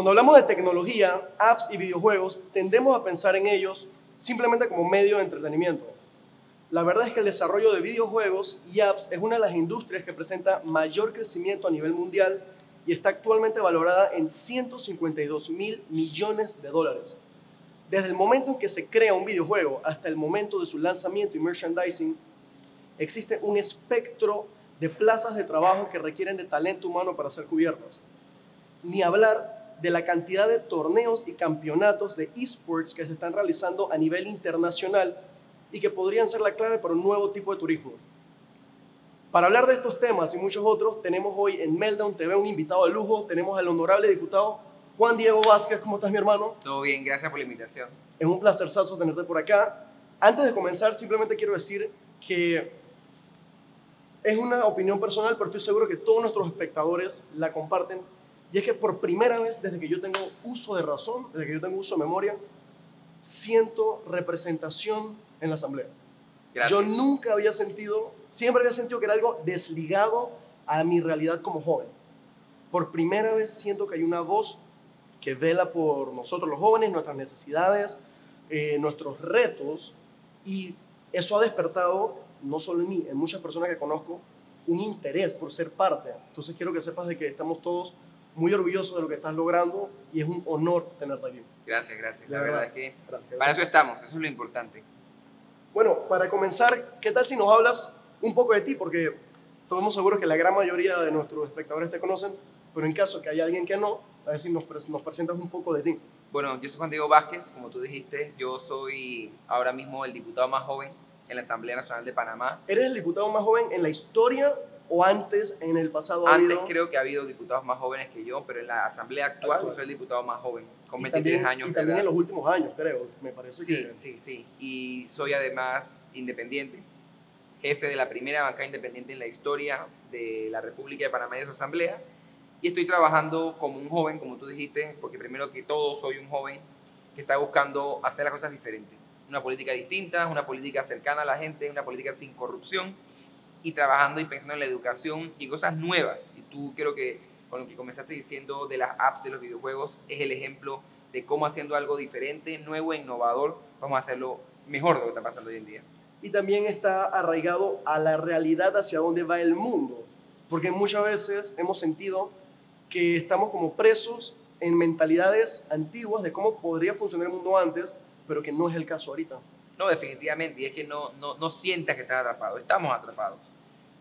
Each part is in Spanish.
Cuando hablamos de tecnología, apps y videojuegos, tendemos a pensar en ellos simplemente como medio de entretenimiento. La verdad es que el desarrollo de videojuegos y apps es una de las industrias que presenta mayor crecimiento a nivel mundial y está actualmente valorada en 152 mil millones de dólares. Desde el momento en que se crea un videojuego hasta el momento de su lanzamiento y merchandising, existe un espectro de plazas de trabajo que requieren de talento humano para ser cubiertas. Ni hablar de la cantidad de torneos y campeonatos de esports que se están realizando a nivel internacional y que podrían ser la clave para un nuevo tipo de turismo. Para hablar de estos temas y muchos otros, tenemos hoy en Meltdown TV un invitado de lujo. Tenemos al honorable diputado Juan Diego Vázquez. ¿Cómo estás, mi hermano? Todo bien, gracias por la invitación. Es un placer, Salso, tenerte por acá. Antes de comenzar, simplemente quiero decir que es una opinión personal, pero estoy seguro que todos nuestros espectadores la comparten. Y es que por primera vez, desde que yo tengo uso de razón, desde que yo tengo uso de memoria, siento representación en la asamblea. Yo nunca había sentido, siempre había sentido que era algo desligado a mi realidad como joven. Por primera vez siento que hay una voz que vela por nosotros los jóvenes, nuestras necesidades, eh, nuestros retos, y eso ha despertado, no solo en mí, en muchas personas que conozco, un interés por ser parte. Entonces quiero que sepas de que estamos todos muy orgullosos de lo que estás logrando y es un honor tenerte aquí. Gracias, gracias. La, verdad, es que para eso estamos, eso es lo importante. Bueno, para comenzar, ¿qué tal si nos hablas un poco de ti? Porque estamos seguros que la gran mayoría de nuestros espectadores te conocen, pero en caso que haya alguien que no, a ver si nos, nos presentas un poco de ti. Bueno, yo soy Juan Diego Vázquez, como tú dijiste, yo soy ahora mismo el diputado más joven en la Asamblea Nacional de Panamá. ¿Eres el diputado más joven en la historia o antes en el pasado ha Antes creo que ha habido diputados más jóvenes que yo, pero en la asamblea actual, yo soy el diputado más joven, con 23 años. Y también en los últimos años, creo, me parece sí, que... Sí, sí, Y soy además independiente, jefe de la primera banca independiente en la historia de la República de Panamá y de su asamblea. Y estoy trabajando como un joven, como tú dijiste, porque primero que todo soy un joven que está buscando hacer las cosas diferentes. Una política distinta, una política cercana a la gente, una política sin corrupción y trabajando y pensando en la educación y cosas nuevas. Y tú creo que con lo que comenzaste diciendo de las apps de los videojuegos es el ejemplo de cómo haciendo algo diferente, nuevo e innovador, vamos a hacerlo mejor de lo que está pasando hoy en día. Y también está arraigado a la realidad hacia dónde va el mundo, porque muchas veces hemos sentido que estamos como presos en mentalidades antiguas de cómo podría funcionar el mundo antes, pero que no es el caso ahorita. No, definitivamente, y es que no, no, no sientas que estás atrapado, estamos atrapados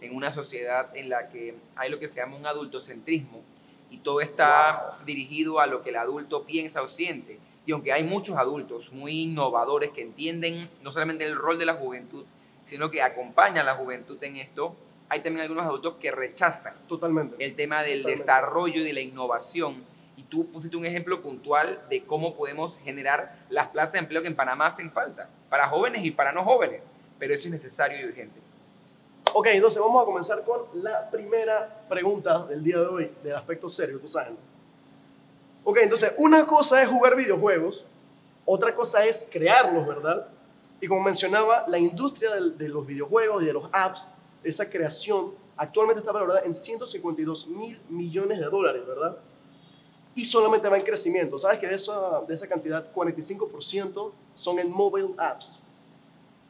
en una sociedad en la que hay lo que se llama un adultocentrismo y todo está dirigido a lo que el adulto piensa o siente. Y aunque hay muchos adultos muy innovadores que entienden no solamente el rol de la juventud, sino que acompañan a la juventud en esto, hay también algunos adultos que rechazan Totalmente. el tema del desarrollo y de la innovación. Y tú pusiste un ejemplo puntual de cómo podemos generar las plazas de empleo que en Panamá hacen falta, para jóvenes y para no jóvenes, pero eso es necesario y urgente. Ok, entonces vamos a comenzar con la primera pregunta del día de hoy, del aspecto serio, tú sabes. Ok, entonces una cosa es jugar videojuegos, otra cosa es crearlos, ¿verdad? Y como mencionaba, la industria de, los videojuegos y de los apps, esa creación, actualmente está valorada en 152 mil millones de dólares, ¿verdad? Y solamente va en crecimiento. ¿Sabes que de esa, de esa cantidad, 45% son en mobile apps?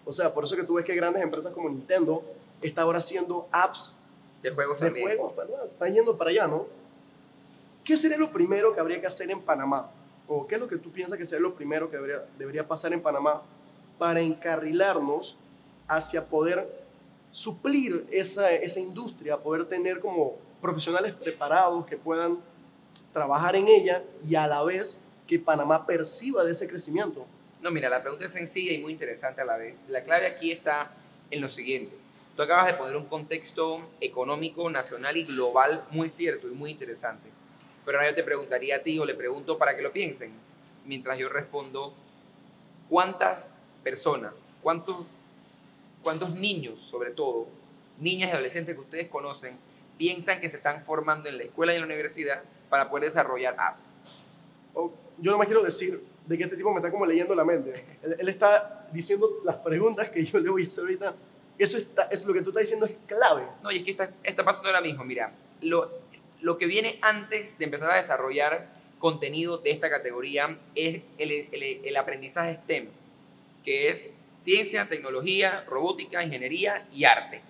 O sea, por eso que tú ves que grandes empresas como Nintendo está ahora haciendo apps de juegos de también. juegos, ¿verdad? Están yendo para allá, ¿no? ¿Qué sería lo primero que habría que hacer en Panamá? ¿O qué es lo que tú piensas que sería lo primero que debería, debería pasar en Panamá para encarrilarnos hacia poder suplir esa, esa industria, poder tener como profesionales preparados que puedan trabajar en ella y a la vez que Panamá perciba de ese crecimiento? No, mira, la pregunta es sencilla y muy interesante a la vez. La clave aquí está en lo siguiente. Tú acabas de poner un contexto económico, nacional y global muy cierto y muy interesante. Pero ahora yo te preguntaría a ti o le pregunto para que lo piensen, mientras yo respondo, ¿cuántas personas, cuántos, cuántos niños sobre todo, niñas y adolescentes que ustedes conocen, piensan que se están formando en la escuela y en la universidad para poder desarrollar apps? yo no me quiero decir de que este tipo me está como leyendo la mente. Él, él está diciendo las preguntas que yo le voy a hacer ahorita eso está, es lo que tú estás diciendo es clave. No, y es que está, está pasando ahora mismo. Mira, lo, lo que viene antes de empezar a desarrollar contenido de esta categoría es el, el- el aprendizaje STEM, que es ciencia, tecnología, robótica, ingeniería y arte.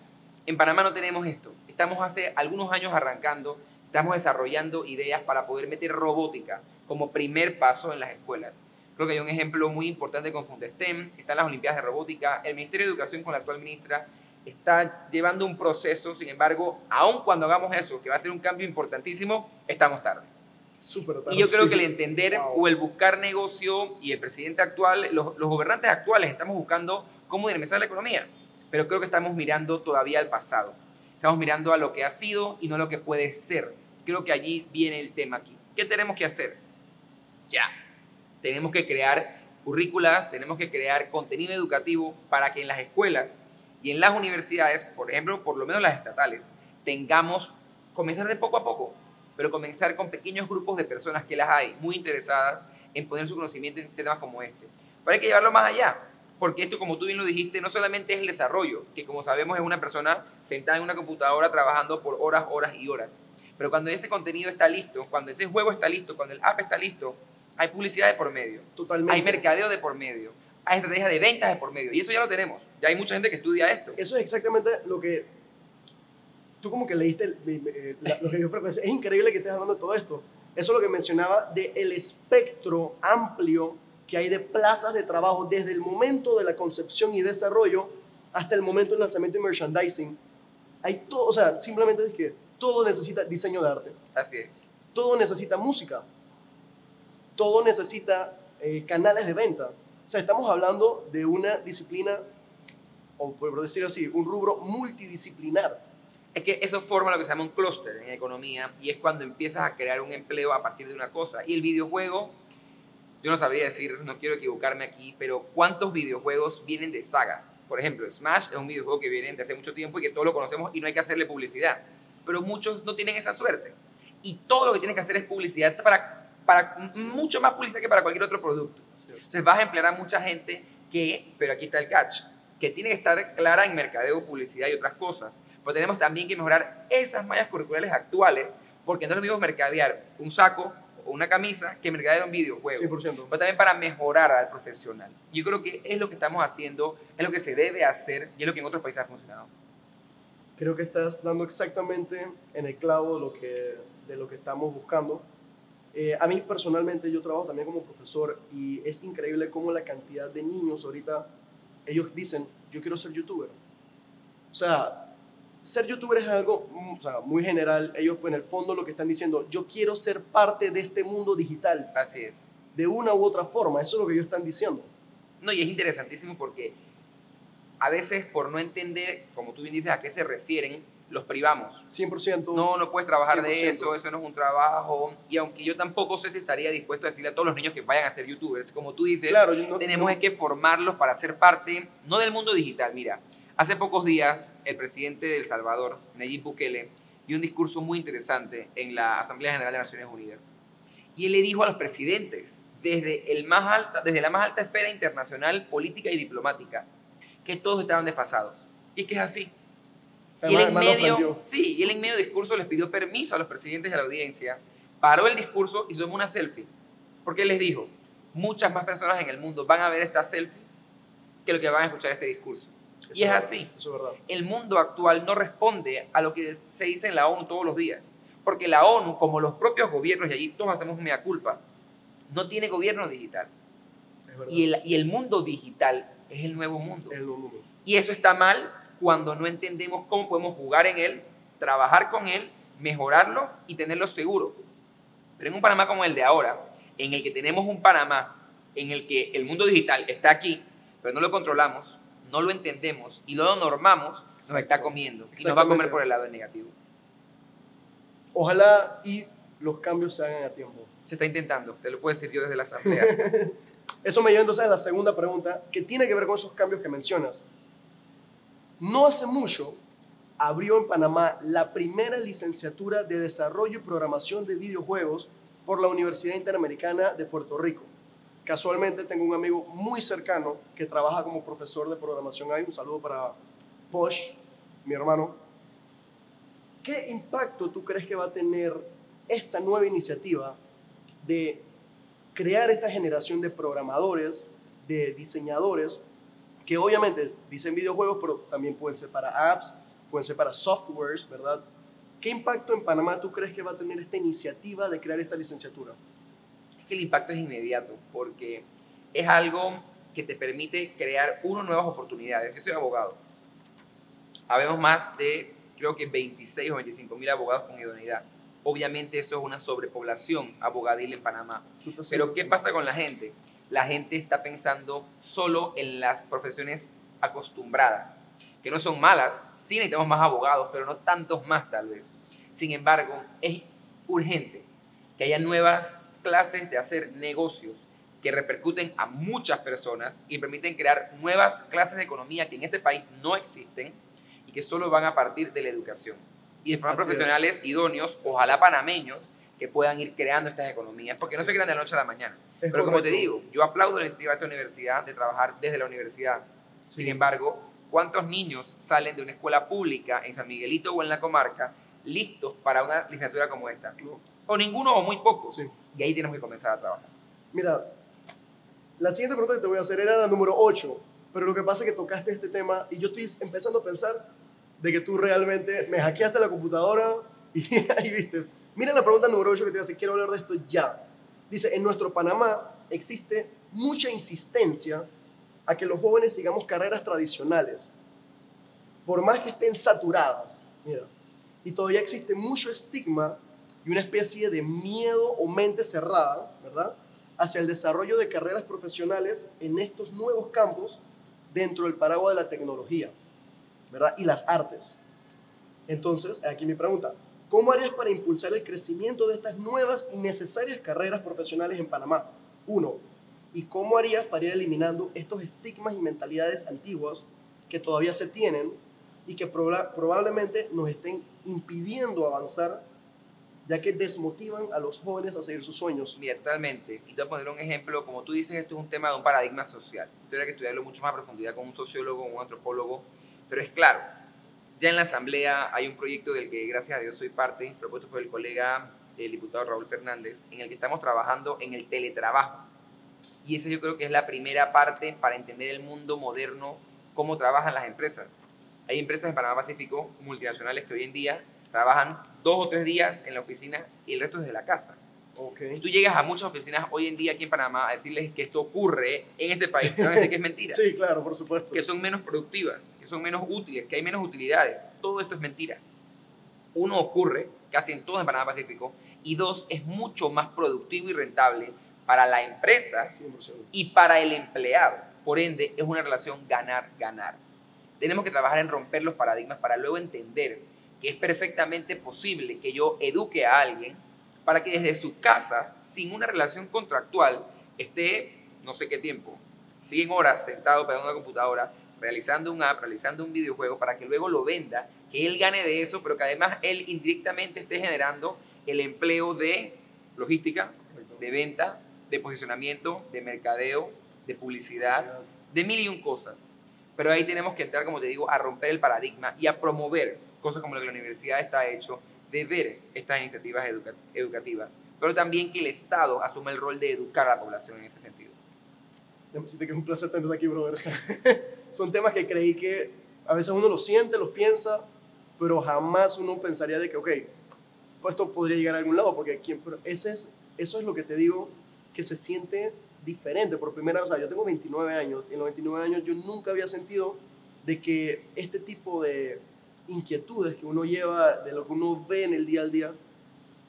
En Panamá no tenemos esto. Estamos hace algunos años arrancando, estamos desarrollando ideas para poder meter robótica como primer paso en las escuelas. Creo que hay un ejemplo muy importante con Fundestem, están las Olimpiadas de Robótica, el Ministerio de Educación con la actual ministra está llevando un proceso, sin embargo, aun cuando hagamos eso, que va a ser un cambio importantísimo, estamos tarde. Súper Y yo creo sí. que el entender Wow. o el buscar negocio y el presidente actual, los, los gobernantes actuales estamos buscando cómo dinamizar la economía, pero creo que estamos mirando todavía al pasado. Estamos mirando a lo que ha sido y no a lo que puede ser. Creo que allí viene el tema aquí. ¿Qué tenemos que hacer? Ya. Tenemos que crear currículas, tenemos que crear contenido educativo para que en las escuelas y en las universidades, por ejemplo, por lo menos las estatales, tengamos, comenzar de poco a poco, pero comenzar con pequeños grupos de personas que las hay muy interesadas en poner su conocimiento en temas como este. Pero hay que llevarlo más allá, porque esto, como tú bien lo dijiste, no solamente es el desarrollo, que como sabemos es una persona sentada en una computadora trabajando por horas, horas y horas. Pero cuando ese contenido está listo, cuando ese juego está listo, cuando el app está listo, hay publicidad de por medio, Totalmente. hay mercadeo de por medio, hay estrategia de ventas de por medio, y eso ya lo tenemos. Ya hay mucha gente que estudia esto. Eso es exactamente lo que tú como que leíste el- eh, la- lo que yo pensé. Es increíble que estés hablando de todo esto. Eso es lo que mencionaba del el espectro amplio que hay de plazas de trabajo desde el momento de la concepción y desarrollo hasta el momento del lanzamiento y merchandising. Hay todo, o sea, simplemente es que todo necesita diseño de arte, Así es. todo necesita música, todo necesita eh, canales de venta. O sea, estamos hablando de una disciplina, o por decirlo así, un rubro multidisciplinar. Es que eso forma lo que se llama un clúster en economía y es cuando empiezas a crear un empleo a partir de una cosa. Y el videojuego, yo no sabría decir, no quiero equivocarme aquí, pero ¿cuántos videojuegos vienen de sagas? Por ejemplo, Smash es un videojuego que viene de hace mucho tiempo y que todos lo conocemos y no hay que hacerle publicidad. Pero muchos no tienen esa suerte. Y todo lo que tienes que hacer es publicidad para, para mucho más publicidad que para cualquier otro producto. Entonces vas a emplear a mucha gente que, pero aquí está el catch, que tiene que estar clara en mercadeo, publicidad y otras cosas. Pero tenemos también que mejorar esas mallas curriculares actuales, porque no es lo mismo mercadear un saco o una camisa que mercadear un videojuego. 100%. Pero también para mejorar al profesional. Yo creo que es lo que estamos haciendo, es lo que se debe hacer y es lo que en otros países ha funcionado. Creo que estás dando exactamente en el clavo de lo que, de lo que estamos buscando. Eh, a mí personalmente yo trabajo también como profesor y es increíble cómo la cantidad de niños ahorita, ellos dicen, yo quiero ser youtuber. O sea, ser youtuber es algo mm, o sea, muy general. Ellos pues, en el fondo lo que están diciendo, yo quiero ser parte de este mundo digital, Así es. de una u otra forma. Eso es lo que ellos están diciendo. No, y es interesantísimo porque a veces por no entender, como tú bien dices, a qué se refieren, los privamos. 100%. No, no puedes trabajar 100%. de eso, eso no es un trabajo. Y aunque yo tampoco sé si estaría dispuesto a decirle a todos los niños que vayan a ser youtubers, como tú dices, claro, no- tenemos no- que formarlos para ser parte, no del mundo digital. Mira, hace pocos días el presidente de El Salvador, Nayib Bukele, dio un discurso muy interesante en la Asamblea General de Naciones Unidas. Y él le dijo a los presidentes, desde, el más alta, desde la más alta esfera internacional, política y diplomática, que todos estaban desfasados. Y es que es así. Y él, en medio, sí, y él en medio discurso les pidió permiso a los presidentes de la audiencia, paró el discurso y se tomó una selfie. Porque él les dijo, muchas más personas en el mundo van a ver esta selfie que lo que van a escuchar este discurso. Eso y es verdad, así. Eso es verdad. El mundo actual no responde a lo que se dice en la ONU todos los días. Porque la ONU, como los propios gobiernos, y allí todos hacemos mea culpa, no tiene gobierno digital. Y el, y el mundo digital es el nuevo mundo. Es el mundo. Y eso está mal cuando no entendemos cómo podemos jugar en él, trabajar con él, mejorarlo y tenerlo seguro. Pero en un Panamá como el de ahora, en el que tenemos un Panamá en el que el mundo digital está aquí, pero no lo controlamos, no lo entendemos y lo normamos, nos está comiendo y nos va a comer por el lado negativo. Ojalá y los cambios se hagan a tiempo. Se está intentando, te lo puedo decir yo desde la asamblea. Eso me lleva entonces a la segunda pregunta, que tiene que ver con esos cambios que mencionas. No hace mucho abrió en Panamá la primera licenciatura de desarrollo y programación de videojuegos por la Universidad Interamericana de Puerto Rico. Casualmente tengo un amigo muy cercano que trabaja como profesor de programación ahí. Un saludo para Posh, mi hermano. ¿Qué impacto tú crees que va a tener esta nueva iniciativa de crear esta generación de programadores, de diseñadores, que obviamente dicen videojuegos, pero también pueden ser para apps, pueden ser para softwares, ¿verdad? ¿Qué impacto en Panamá tú crees que va a tener esta iniciativa de crear esta licenciatura? Es que el impacto es inmediato, porque es algo que te permite crear uno nuevas oportunidades. Yo soy abogado. Habemos más de, creo que 26 o 25 mil abogados con idoneidad. Obviamente eso es una sobrepoblación abogadil en Panamá. Pero ¿qué pasa con la gente? La gente está pensando solo en las profesiones acostumbradas, que no son malas, sí necesitamos más abogados, pero no tantos más tal vez. Sin embargo, es urgente que haya nuevas clases de hacer negocios que repercuten a muchas personas y permiten crear nuevas clases de economía que en este país no existen y que solo van a partir de la educación. Y de forma profesionales idóneos, ojalá panameños, que puedan ir creando estas economías, porque no se crean de la noche a la mañana. Pero como te digo, yo aplaudo la iniciativa de esta universidad de trabajar desde la universidad. Sin embargo, ¿cuántos niños salen de una escuela pública en San Miguelito o en la comarca listos para una licenciatura como esta? O ninguno o muy pocos. Y ahí tenemos que comenzar a trabajar. Mira, la siguiente pregunta que te voy a hacer era la número 8, pero lo que pasa es que tocaste este tema y yo estoy empezando a pensar de que tú realmente me hackeaste la computadora y ahí viste. Mira la pregunta número 8 que te hace, quiero hablar de esto ya. Dice, en nuestro Panamá existe mucha insistencia a que los jóvenes sigamos carreras tradicionales, por más que estén saturadas. Mira, y todavía existe mucho estigma y una especie de miedo o mente cerrada, ¿verdad? hacia el desarrollo de carreras profesionales en estos nuevos campos dentro del paraguas de la tecnología, ¿verdad? Y las artes. Entonces, aquí mi pregunta, ¿cómo harías para impulsar el crecimiento de estas nuevas y necesarias carreras profesionales en Panamá? Uno, ¿y cómo harías para ir eliminando estos estigmas y mentalidades antiguas que todavía se tienen y que probablemente nos estén impidiendo avanzar ya que desmotivan a los jóvenes a seguir sus sueños. Mira, totalmente. Y te voy a poner un ejemplo, como tú dices, esto es un tema de un paradigma social. Tendría que estudiarlo mucho más a profundidad con un sociólogo, un antropólogo, pero es claro, ya en la Asamblea hay un proyecto del que gracias a Dios soy parte, propuesto por el colega, el diputado Raúl Fernández, en el que estamos trabajando en el teletrabajo. Y esa yo creo que es la primera parte para entender el mundo moderno, cómo trabajan las empresas. Hay empresas en Panamá Pacífico multinacionales que hoy en día trabajan dos o tres días en la oficina y el resto es de la casa. Okay. tú llegas a muchas oficinas hoy en día aquí en Panamá a decirles que esto ocurre en este país, te van a decir que es mentira. sí, claro, por supuesto. Que son menos productivas, que son menos útiles, que hay menos utilidades. Todo esto es mentira. Uno, ocurre casi en todo en Panamá Pacífico. Y dos, es mucho más productivo y rentable para la empresa y para el empleado. Por ende, es una relación ganar-ganar. Tenemos que trabajar en romper los paradigmas para luego entender que es perfectamente posible que yo eduque a alguien para que desde su casa, sin una relación contractual, esté no sé qué tiempo, 100 horas sentado pegando una computadora, realizando un app, realizando un videojuego, para que luego lo venda, que él gane de eso, pero que además él indirectamente esté generando el empleo de logística, de venta, de posicionamiento, de mercadeo, de publicidad, de mil y un cosas. Pero ahí tenemos que entrar, como te digo, a romper el paradigma y a promover cosas como lo que la universidad está hecho, de ver estas iniciativas educativas, pero también que el Estado asume el rol de educar a la población en ese sentido. Déjame que es un placer tenerte aquí, brother. Son temas que creí que a veces uno lo siente, los piensa, pero jamás uno pensaría de que, ok, pues esto podría llegar a algún lado, porque. Pero ese es, eso es lo que te digo, que se siente diferente por primera vez. O sea, yo tengo 29 años y en los 29 años yo nunca había sentido de que este tipo de inquietudes que uno lleva, de lo que uno ve en el día al día,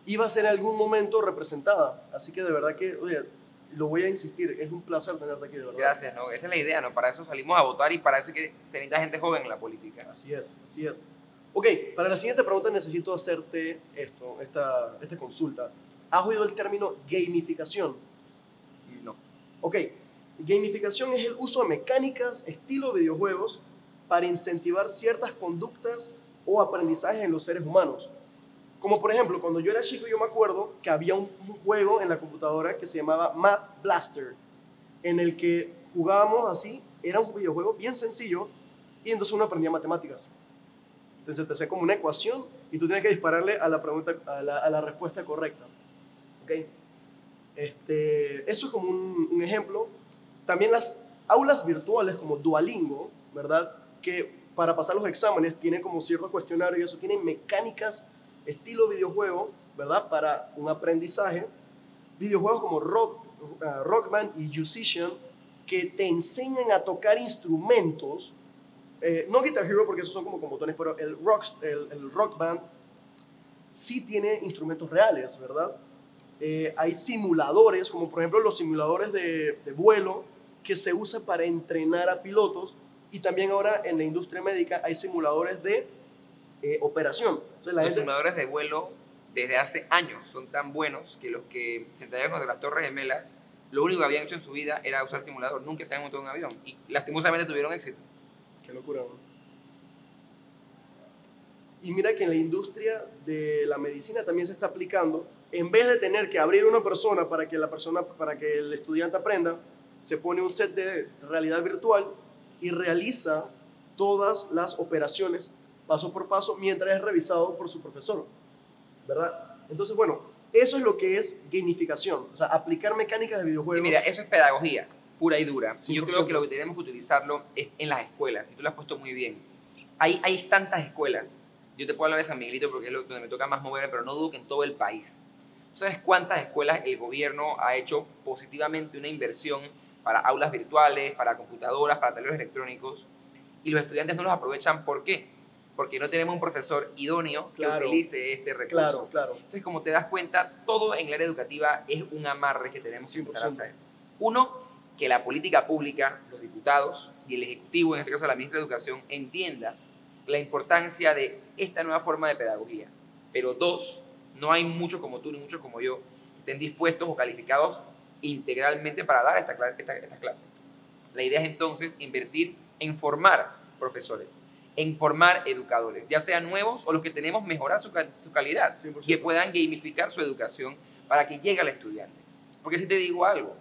iba a ser en algún momento representada. Así que de verdad que, oye, lo voy a insistir, es un placer tenerte aquí, de verdad. Gracias, ¿no? Esa es la idea, ¿no? Para eso salimos a votar y para eso es que se necesita gente joven en la política. Así es, así es. Ok, para la siguiente pregunta necesito hacerte esto, esta, esta consulta. ¿Has oído el término gamificación? No. Ok, gamificación es el uso de mecánicas, estilo videojuegos, para incentivar ciertas conductas o aprendizajes en los seres humanos. Como por ejemplo, cuando yo era chico yo me acuerdo que había un, juego en la computadora que se llamaba Math Blaster, en el que jugábamos así, era un videojuego bien sencillo y entonces uno aprendía matemáticas. Entonces te hacía como una ecuación y tú tenías que dispararle a la, pregunta, a la, respuesta correcta. ¿Okay? Este, eso es como un, un ejemplo. También las aulas virtuales como Duolingo, ¿verdad? Que para pasar los exámenes tienen como ciertos cuestionarios y eso, tienen mecánicas estilo videojuego, ¿verdad? Para un aprendizaje. Videojuegos como Rock, uh, Rock Band y Musician que te enseñan a tocar instrumentos. Eh, no Guitar Hero porque esos son como con botones, pero el rock, el, el Band sí tiene instrumentos reales, ¿verdad? Eh, hay simuladores, como por ejemplo los simuladores de, de vuelo, que se usa para entrenar a pilotos y también ahora en la industria médica hay simuladores de eh, operación. Entonces, la los gente... simuladores de vuelo desde hace años son tan buenos que los que se entregaron de las Torres Gemelas, lo único que habían hecho en su vida era usar simulador, nunca se habían montado en un avión y lastimosamente tuvieron éxito. Qué locura, ¿no? Y mira que en la industria de la medicina también se está aplicando, en vez de tener que abrir una persona para que la persona, para que el estudiante aprenda, se pone un set de realidad virtual y realiza todas las operaciones paso por paso mientras es revisado por su profesor, ¿verdad? Entonces, bueno, eso es lo que es gamificación, o sea, aplicar mecánicas de videojuegos. mira, eso es pedagogía pura y dura. Y yo creo que lo que tenemos que utilizarlo es en las escuelas, y tú lo has puesto muy bien. Hay, hay tantas escuelas, yo te puedo hablar de San Miguelito porque es lo, donde me toca más mover, pero no dudo que en todo el país. ¿Sabes cuántas escuelas el gobierno ha hecho positivamente una inversión para aulas virtuales, para computadoras, para tableros electrónicos, y los estudiantes no los aprovechan. ¿Por qué? Porque no tenemos un profesor idóneo que utilice este recurso. Claro, claro. Entonces, como te das cuenta, todo en el área educativa es un amarre que tenemos que empezar a hacer. Uno, que la política pública, los diputados y el Ejecutivo, en este caso la ministra de Educación, entienda la importancia de esta nueva forma de pedagogía. Pero dos, no hay muchos como tú ni muchos como yo que estén dispuestos o calificados integralmente para dar esta, esta, esta clase. La idea es entonces invertir en formar profesores, en formar educadores, ya sean nuevos o los que tenemos mejorar su, su calidad, que puedan gamificar su educación para que llegue al estudiante. Porque si te digo algo,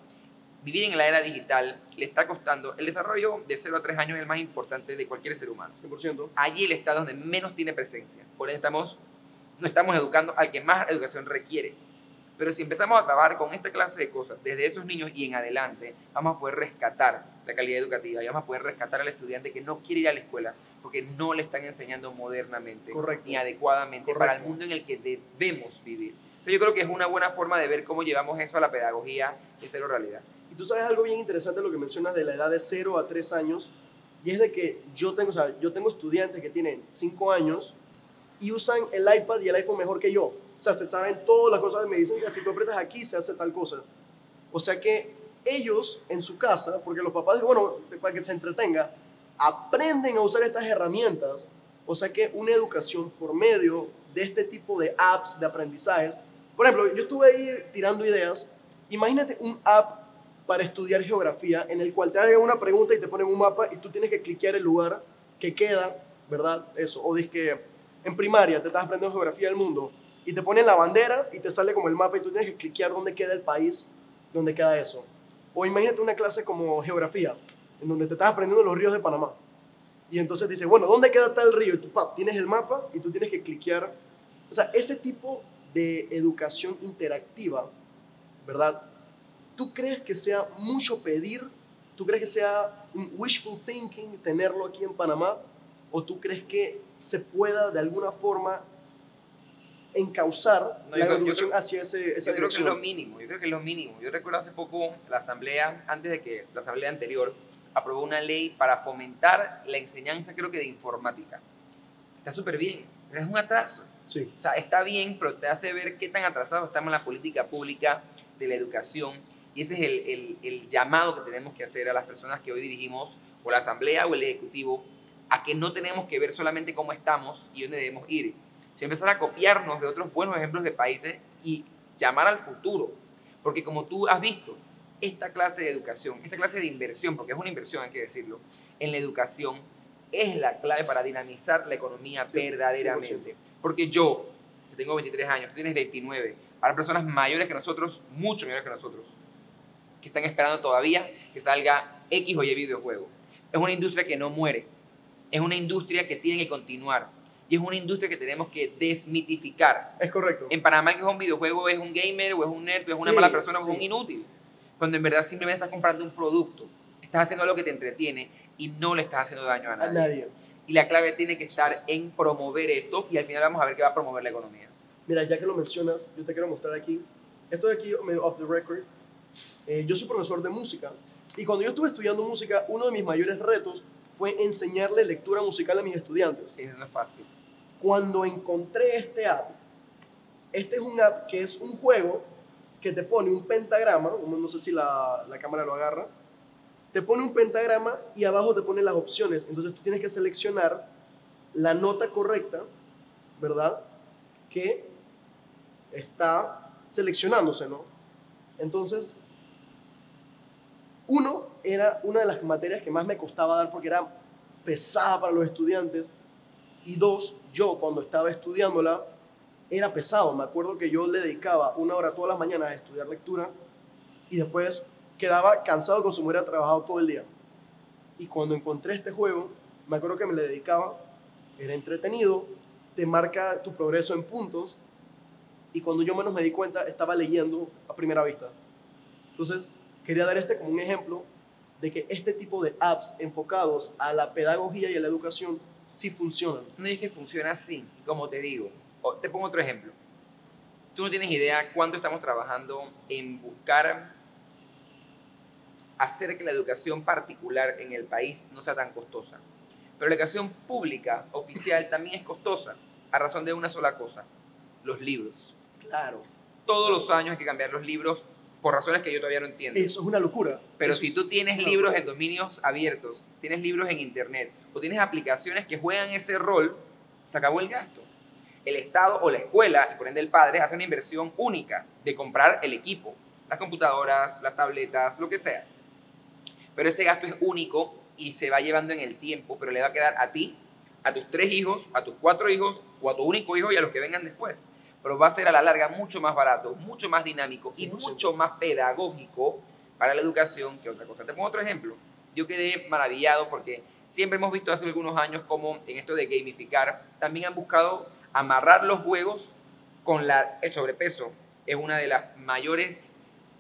vivir en la era digital le está costando, el desarrollo de 0 a 3 años es el más importante de cualquier ser humano. 100%. Allí el estado donde menos tiene presencia. Por eso estamos, no estamos educando al que más educación requiere. Pero si empezamos a trabajar con esta clase de cosas desde esos niños y en adelante, vamos a poder rescatar la calidad educativa y vamos a poder rescatar al estudiante que no quiere ir a la escuela porque no le están enseñando modernamente ni adecuadamente para el mundo en el que debemos vivir. Entonces yo creo que es una buena forma de ver cómo llevamos eso a la pedagogía de cero realidad. Y tú sabes algo bien interesante lo que mencionas de la edad de 0 a 3 años, y es de que yo tengo, o sea, yo tengo estudiantes que tienen 5 años y usan el iPad y el iPhone mejor que yo. O sea, se saben todas las cosas de medicina, si tú apretas aquí se hace tal cosa. O sea que ellos en su casa, porque los papás, bueno, para que se entretenga, aprenden a usar estas herramientas. O sea que una educación por medio de este tipo de apps de aprendizajes. Por ejemplo, yo estuve ahí tirando ideas. Imagínate un app para estudiar geografía en el cual te hagan una pregunta y te ponen un mapa y tú tienes que cliquear el lugar que queda, ¿verdad? Eso. O dices que en primaria te estás aprendiendo geografía del mundo y te ponen la bandera y te sale como el mapa y tú tienes que cliquear dónde queda el país, dónde queda eso. O imagínate una clase como geografía, en donde te estás aprendiendo los ríos de Panamá. Y entonces dice, bueno, ¿dónde queda tal río? Y tú pap, tienes el mapa y tú tienes que cliquear. O sea, ese tipo de educación interactiva, ¿verdad? ¿Tú crees que sea mucho pedir? ¿Tú crees que sea un wishful thinking tenerlo aquí en Panamá? ¿O tú crees que se pueda de alguna forma encauzar la evolución hacia ese, esa yo creo que es lo mínimo, yo creo que es lo mínimo. Yo recuerdo hace poco la asamblea, antes de que la asamblea anterior aprobó una ley para fomentar la enseñanza, creo que de informática. Está súper bien, pero es un atraso. Sí. O sea, está bien, pero te hace ver qué tan atrasados estamos en la política pública de la educación. Y ese es el, el, el llamado que tenemos que hacer a las personas que hoy dirigimos, o la asamblea o el ejecutivo, a que no tenemos que ver solamente cómo estamos y dónde debemos ir, si empezar a copiarnos de otros buenos ejemplos de países y llamar al futuro. Porque como tú has visto, esta clase de educación, esta clase de inversión, porque es una inversión, hay que decirlo, en la educación es la clave para dinamizar la economía verdaderamente. Porque yo, que tengo 23 años, tú tienes 29, hay personas mayores que nosotros, mucho mayores que nosotros, que están esperando todavía que salga X o Y videojuego. Es una industria que no muere, es una industria que tiene que continuar y es una industria que tenemos que desmitificar. Es correcto. En Panamá que es un videojuego es un gamer o es un nerd o es una Sí, mala persona o es sí. un inútil. Cuando en verdad simplemente estás comprando un producto, estás haciendo algo que te entretiene y no le estás haciendo daño a A nadie. nadie. Y la clave tiene que estar en promover esto y al final vamos a ver qué va a promover la economía. Mira, ya que lo mencionas, yo te quiero mostrar aquí. Esto de aquí, medio off the record. Eh, yo soy profesor de música. Y cuando yo estuve estudiando música, uno de mis mayores retos fue enseñarle lectura musical a mis estudiantes. Sí, no es fácil. Cuando encontré este app, este es un app que es un juego que te pone un pentagrama, no sé si la, la cámara lo agarra, te pone un pentagrama y abajo te pone las opciones. Entonces tú tienes que seleccionar la nota correcta, ¿verdad? Que está seleccionándose, ¿no? Entonces, uno era una de las materias que más me costaba dar porque era pesada para los estudiantes. Y dos, yo cuando estaba estudiándola era pesado. Me acuerdo que yo le dedicaba una hora todas las mañanas a estudiar lectura y después quedaba cansado como si me hubiera trabajado todo el día. Y cuando encontré este juego, me acuerdo que me le dedicaba, era entretenido, te marca tu progreso en puntos y cuando yo menos me di cuenta estaba leyendo a primera vista. Entonces, quería dar este como un ejemplo de que este tipo de apps enfocados a la pedagogía y a la educación sí funcionan. No es que funciona así. Como te digo, te pongo otro ejemplo. Tú no tienes idea cuánto estamos trabajando en buscar hacer que la educación particular en el país no sea tan costosa. Pero la educación pública, oficial, también es costosa, a razón de una sola cosa, los libros. Claro. Todos los años hay que cambiar los libros por razones que yo todavía no entiendo. Eso es una locura. Pero Eso si tú tienes libros locura. en dominios abiertos, tienes libros en internet o tienes aplicaciones que juegan ese rol, se acabó el gasto. El Estado o la escuela, y por ende el padre, hace una inversión única de comprar el equipo, las computadoras, las tabletas, lo que sea. Pero ese gasto es único y se va llevando en el tiempo, pero le va a quedar a ti, a tus tres hijos, a tus cuatro hijos o a tu único hijo y a los que vengan después. Pero va a ser a la larga mucho más barato, mucho más dinámico y 100%. mucho más pedagógico para la educación que otra cosa. Te pongo otro ejemplo. Yo quedé maravillado porque siempre hemos visto hace algunos años como en esto de gamificar también han buscado amarrar los juegos con la, el sobrepeso. Es una de las mayores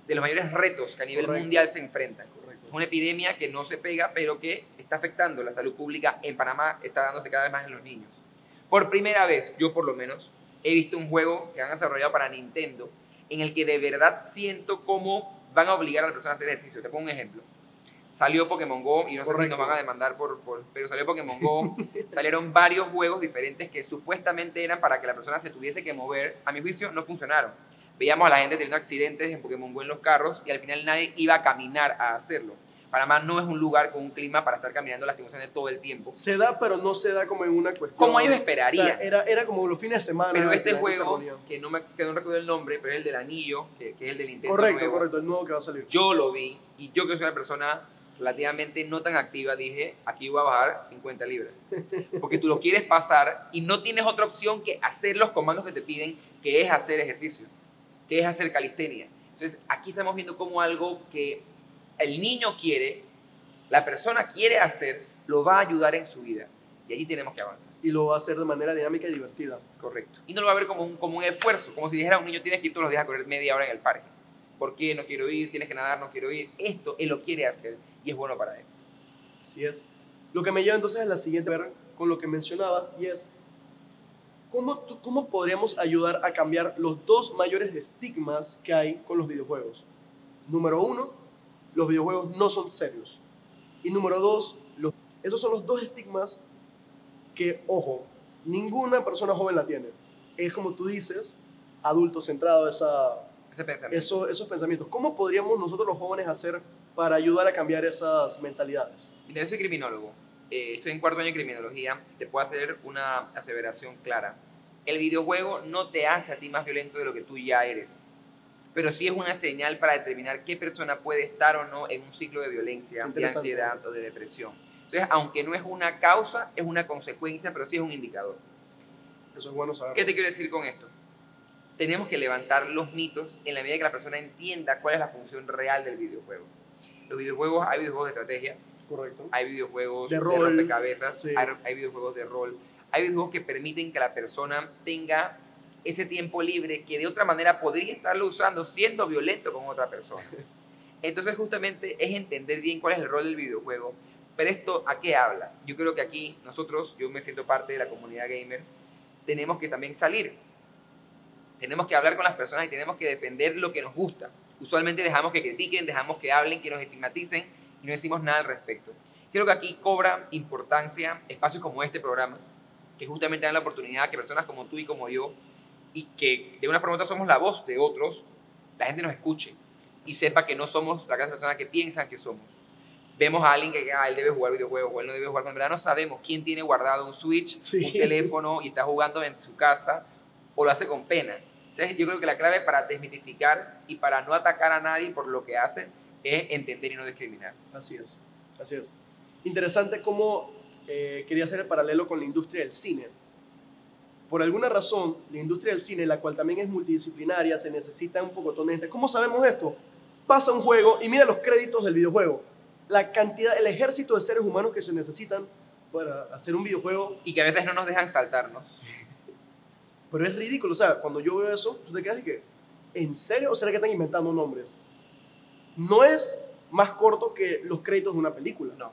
de los mayores retos que a nivel Correcto. mundial se enfrentan. Correcto. Es una epidemia que no se pega, pero que está afectando la salud pública en Panamá, está dándose cada vez más en los niños. Por primera vez, yo por lo menos, he visto un juego que han desarrollado para Nintendo en el que de verdad siento cómo van a obligar a la persona a hacer ejercicio. Te pongo un ejemplo. Salió Pokémon Go, y no sé si Correcto. nos van a demandar por, por- pero salió Pokémon Go, salieron varios juegos diferentes que supuestamente eran para que la persona se tuviese que mover. A mi juicio no funcionaron. Veíamos a la gente teniendo accidentes en Pokémon Go en los carros y al final nadie iba a caminar a hacerlo. Panamá no es un lugar con un clima para estar caminando lastimosamente todo el tiempo. Se da, pero no se da como en una cuestión. Como ellos O esperarían. sea, era, era como los fines de semana. Pero este juego, que no, me, que no recuerdo el nombre, pero es el del anillo, que, que es el del Nintendo Correcto, nuevo. correcto, el nuevo que va a salir. Yo lo vi y yo que soy una persona relativamente no tan activa, dije, aquí voy a bajar 50 libras. Porque tú lo quieres pasar y no tienes otra opción que hacer los comandos que te piden, que es hacer ejercicio, que es hacer calistenia. Entonces, aquí estamos viendo como algo que el niño quiere, la persona quiere hacer, lo va a ayudar en su vida. Y allí tenemos que avanzar. Y lo va a hacer de manera dinámica y divertida. Correcto. Y no lo va a ver como un, como un esfuerzo, como si dijera a un niño tienes que ir todos los días a correr media hora en el parque. ¿Por qué no quiero ir? Tienes que nadar, no quiero ir. Esto él lo quiere hacer y es bueno para él. Así es. Lo que me lleva entonces a la siguiente ver con lo que mencionabas y es ¿cómo, tú- cómo podríamos ayudar a cambiar los dos mayores estigmas que hay con los videojuegos. Número uno, los videojuegos no son serios. Y número dos, los- esos son los dos estigmas que, ojo, ninguna persona joven la tiene. Es como tú dices, adulto centrado, esa, Ese pensamiento. eso- esos pensamientos. ¿Cómo podríamos nosotros los jóvenes hacer para ayudar a cambiar esas mentalidades? Mira, yo soy criminólogo. eh, estoy en cuarto año de criminología. Te puedo hacer una aseveración clara. El videojuego no te hace a ti más violento de lo que tú ya eres. Pero sí es una señal para determinar qué persona puede estar o no en un ciclo de violencia, de ansiedad o de depresión. Entonces, aunque no es una causa, es una consecuencia, pero sí es un indicador. Eso es bueno saber. ¿Qué te quiero decir con esto? Tenemos que levantar los mitos en la medida que la persona entienda cuál es la función real del videojuego. Los videojuegos, hay videojuegos de estrategia, Correcto. hay videojuegos De de, rompecabezas, sí. hay, hay videojuegos de rol, hay videojuegos que permiten que la persona tenga ese tiempo libre que de otra manera podría estarlo usando siendo violento con otra persona. Entonces justamente es entender bien cuál es el rol del videojuego. Pero esto, ¿a qué habla? Yo creo que aquí nosotros, yo me siento parte de la comunidad gamer, tenemos que también salir. Tenemos que hablar con las personas y tenemos que defender lo que nos gusta. Usualmente dejamos que critiquen, dejamos que hablen, que nos estigmaticen y no decimos nada al respecto. Creo que aquí cobra importancia espacios como este programa, que justamente dan la oportunidad que personas como tú y como yo, y que de una forma u otra somos la voz de otros, la gente nos escuche y sepa que no somos la clase de personas que piensan que somos. Vemos a alguien que ah, él debe jugar videojuegos o él no debe jugar, con verdad no sabemos quién tiene guardado un Switch, un teléfono y está jugando en su casa o lo hace con pena. Entonces, yo creo que la clave para desmitificar y para no atacar a nadie por lo que hace es entender y no discriminar. Así es, así es. Interesante cómo eh, quería hacer el paralelo con la industria del cine. Por alguna razón, la industria del cine, la cual también es multidisciplinaria, se necesita un poco de gente. ¿Cómo sabemos esto? Pasa un juego y mira los créditos del videojuego. La cantidad, el ejército de seres humanos que se necesitan para hacer un videojuego. Y que a veces no nos dejan saltarnos. Pero es ridículo, o sea, cuando yo veo eso, tú te quedas y que, ¿en serio? ¿O será que están inventando nombres? No es más corto que los créditos de una película. No.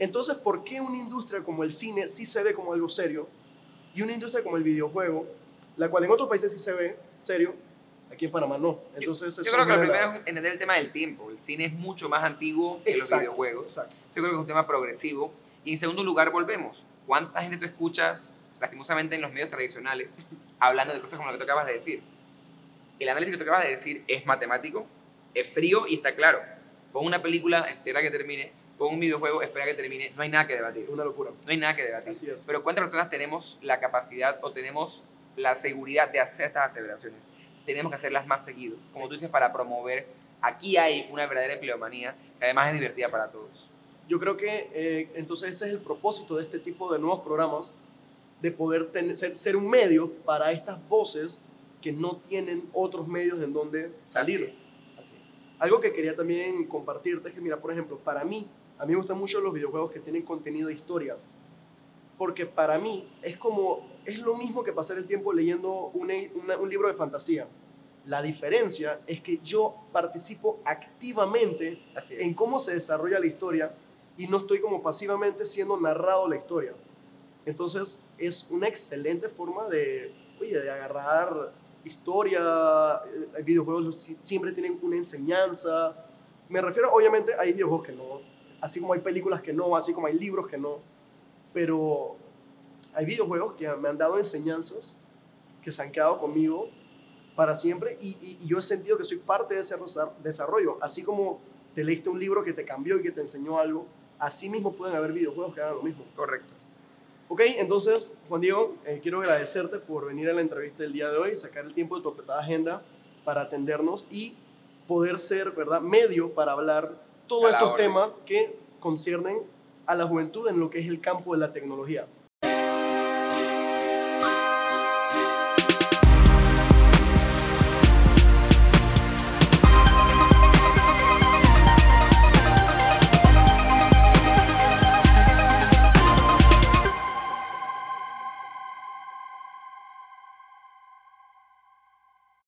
Entonces, ¿por qué una industria como el cine sí se ve como algo serio y una industria como el videojuego, la cual en otros países sí se ve serio, aquí en Panamá no? Entonces, yo, yo creo que lo primero es entender el tema del tiempo. El cine es mucho más antiguo que los videojuegos. Exacto. Yo creo que es un tema progresivo. Y en segundo lugar, volvemos. ¿Cuánta gente tú escuchas, lastimosamente, en los medios tradicionales, hablando de cosas como lo que tú acabas de decir? El análisis que tú acabas de decir es matemático, es frío y está claro. Pon una película, espera que termine, pon un videojuego, espera que termine, no hay nada que debatir. Una locura. No hay nada que debatir. Así es. Pero ¿cuántas personas tenemos la capacidad o tenemos la seguridad de hacer estas aseveraciones? Tenemos que hacerlas más seguido. Como tú dices, para promover, aquí hay una verdadera empleomanía que además es divertida para todos. Yo creo que eh, entonces ese es el propósito de este tipo de nuevos programas, de poder tener, ser, ser un medio para estas voces que no tienen otros medios en donde salir. Así. Algo que quería también compartirte es que, mira, por ejemplo, para mí, a mí me gustan mucho los videojuegos que tienen contenido de historia, porque para mí es como, es lo mismo que pasar el tiempo leyendo un, un libro de fantasía. La diferencia es que yo participo activamente en cómo se desarrolla la historia y no estoy como pasivamente siendo narrado la historia. Entonces es una excelente forma de, oye, de agarrar historia, eh, videojuegos siempre tienen una enseñanza. Me refiero, obviamente, hay videojuegos que no, así como hay películas que no, así como hay libros que no, pero hay videojuegos que me han dado enseñanzas que se han quedado conmigo para siempre y, y, y yo he sentido que soy parte de ese desarrollo, así como te leíste un libro que te cambió y que te enseñó algo, así mismo pueden haber videojuegos que hagan lo mismo. Correcto. Ok, entonces, Juan Diego, eh, quiero agradecerte por venir a la entrevista del día de hoy, sacar el tiempo de tu apretada agenda para atendernos y poder ser, ¿verdad?, medio para hablar todos estos temas que conciernen a la juventud en lo que es el campo de la tecnología.